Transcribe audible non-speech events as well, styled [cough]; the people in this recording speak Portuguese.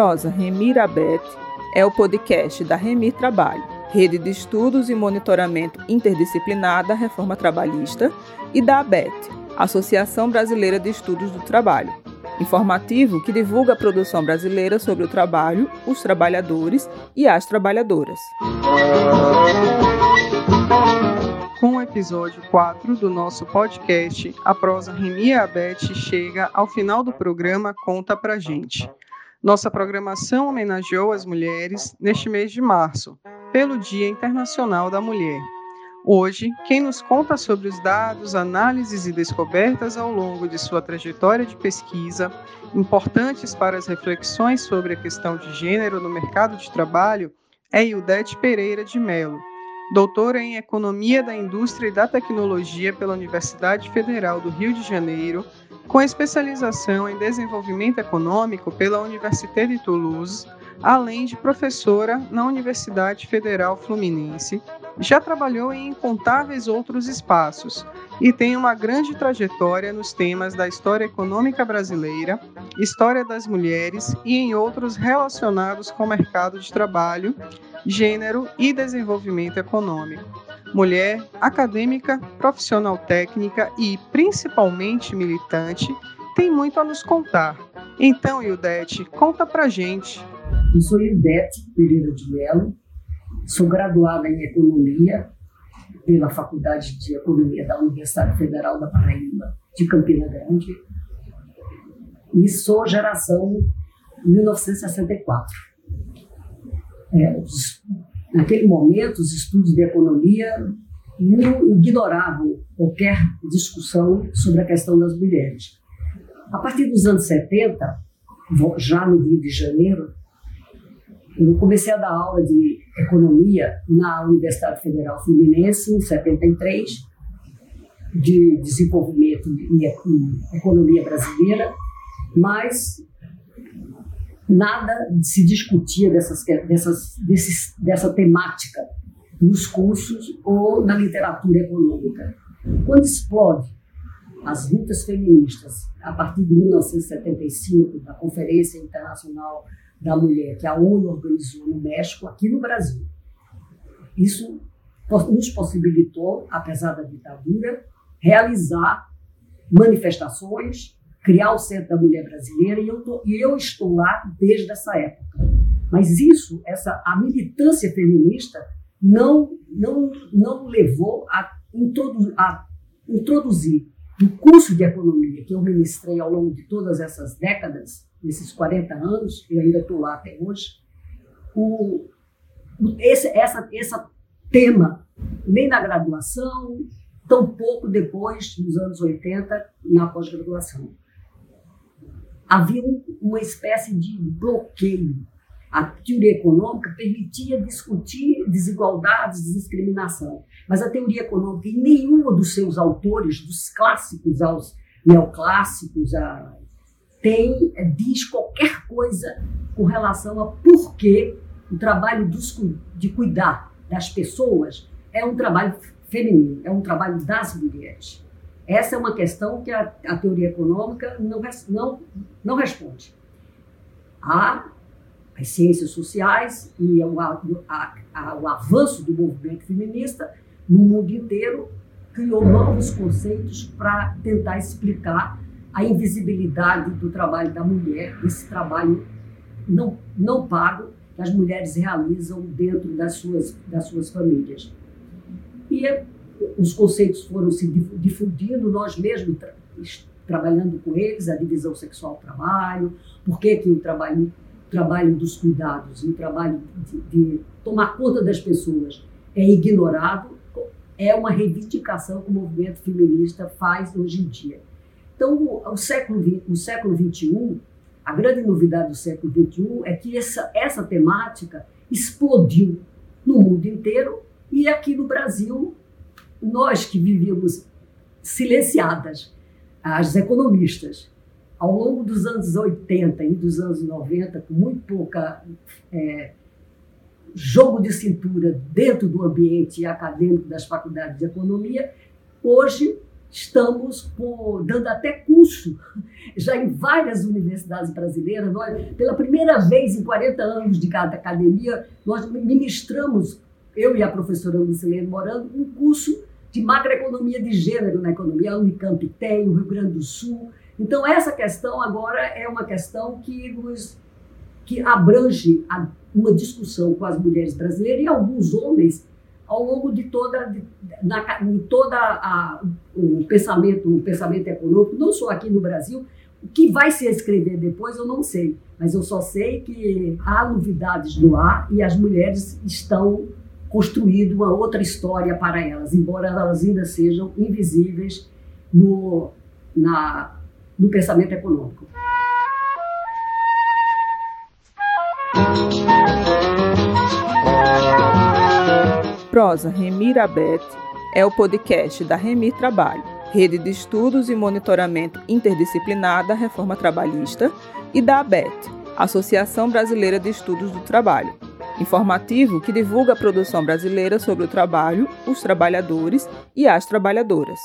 Prosa Remir Abet é o podcast da Remir Trabalho, rede de estudos e monitoramento interdisciplinar da reforma trabalhista, e da ABET, Associação Brasileira de Estudos do Trabalho, informativo que divulga a produção brasileira sobre o trabalho, os trabalhadores e as trabalhadoras. Com o episódio 4 do nosso podcast, a prosa Remia Abete chega ao final do programa Conta Pra Gente. Nossa programação homenageou as mulheres neste mês de março, pelo Dia Internacional da Mulher. Hoje, quem nos conta sobre os dados, análises e descobertas ao longo de sua trajetória de pesquisa, importantes para as reflexões sobre a questão de gênero no mercado de trabalho, é Ildete Pereira de Mello, doutora em Economia da Indústria e da Tecnologia pela Universidade Federal do Rio de Janeiro, com especialização em Desenvolvimento Econômico pela Université de Toulouse, além de professora na Universidade Federal Fluminense, já trabalhou em incontáveis outros espaços e tem uma grande trajetória nos temas da história econômica brasileira, história das mulheres e em outros relacionados com o mercado de trabalho, gênero e desenvolvimento econômico. Mulher, acadêmica, profissional técnica e, principalmente, militante, tem muito a nos contar. Então, Ildete, conta pra gente. Eu sou Ildete Pereira de Mello, sou graduada em Economia pela Faculdade de Economia da Universidade Federal da Paraíba, de Campina Grande, e sou geração 1964. É, naquele momento, os estudos de economia ignoravam qualquer discussão sobre a questão das mulheres. A partir dos anos 70, já no Rio de Janeiro, eu comecei a dar aula de economia na Universidade Federal Fluminense em 73, de desenvolvimento e economia brasileira, mas nada se discutia dessas, dessas, desses, dessa temática nos cursos ou na literatura econômica. Quando explode as lutas feministas a partir de 1975, da Conferência Internacional da Mulher que a ONU organizou no México, aqui no Brasil. Isso nos possibilitou, apesar da ditadura, realizar manifestações, criar o Centro da Mulher Brasileira, e eu, tô, e eu estou lá desde essa época. Mas isso, essa, a militância feminista não, não, não levou a, introdu, a introduzir no curso de economia que eu ministrei ao longo de todas essas décadas, nesses 40 anos, e ainda estou lá até hoje, o, esse essa, essa tema, nem na graduação, tampouco depois, nos anos 80, na pós-graduação. Havia um, uma espécie de bloqueio. A teoria econômica permitia discutir desigualdades, discriminação, mas a teoria econômica, em nenhum dos seus autores, dos clássicos aos neoclássicos, a tem, é, diz qualquer coisa com relação a por que o trabalho dos, de cuidar das pessoas é um trabalho feminino, é um trabalho das mulheres. Essa é uma questão que a, a teoria econômica não, não, não responde. Há as ciências sociais e o, a, a, o avanço do movimento feminista no mundo inteiro criou novos conceitos para tentar explicar a invisibilidade do trabalho da mulher, esse trabalho não, não pago que as mulheres realizam dentro das suas, das suas famílias. E os conceitos foram se difundindo, nós mesmos tra trabalhando com eles, a divisão sexual-trabalho, por que, o trabalho, trabalho dos cuidados, o trabalho de, de tomar conta das pessoas é ignorado, é uma reivindicação que o movimento feminista faz hoje em dia. Então, o século, o século XXI, a grande novidade do século XXI é que essa, essa temática explodiu no mundo inteiro e aqui no Brasil, nós que vivíamos silenciadas, as economistas, ao longo dos anos 80 e dos anos 90, com muito pouca é, jogo de cintura dentro do ambiente acadêmico das faculdades de economia, hoje estamos por, dando até curso [laughs] já em várias universidades brasileiras. Nós, pela primeira vez em 40 anos de cada academia, nós ministramos, eu e a professora Lucilene Morando, um curso de macroeconomia de gênero na economia. A Unicamp tem, o Rio Grande do Sul. Então, essa questão agora é uma questão que nos que abrange a, uma discussão com as mulheres brasileiras e alguns homens ao longo de toda, de, na, toda a, o pensamento, o pensamento econômico, não só aqui no Brasil, o que vai se escrever depois eu não sei, mas eu só sei que há novidades no ar e as mulheres estão construindo uma outra história para elas, embora elas ainda sejam invisíveis no, na, no pensamento econômico. Prosa Remir Abete é o podcast da Remir Trabalho, rede de estudos e monitoramento interdisciplinar da reforma trabalhista, e da ABET, Associação Brasileira de Estudos do Trabalho, informativo que divulga a produção brasileira sobre o trabalho, os trabalhadores e as trabalhadoras.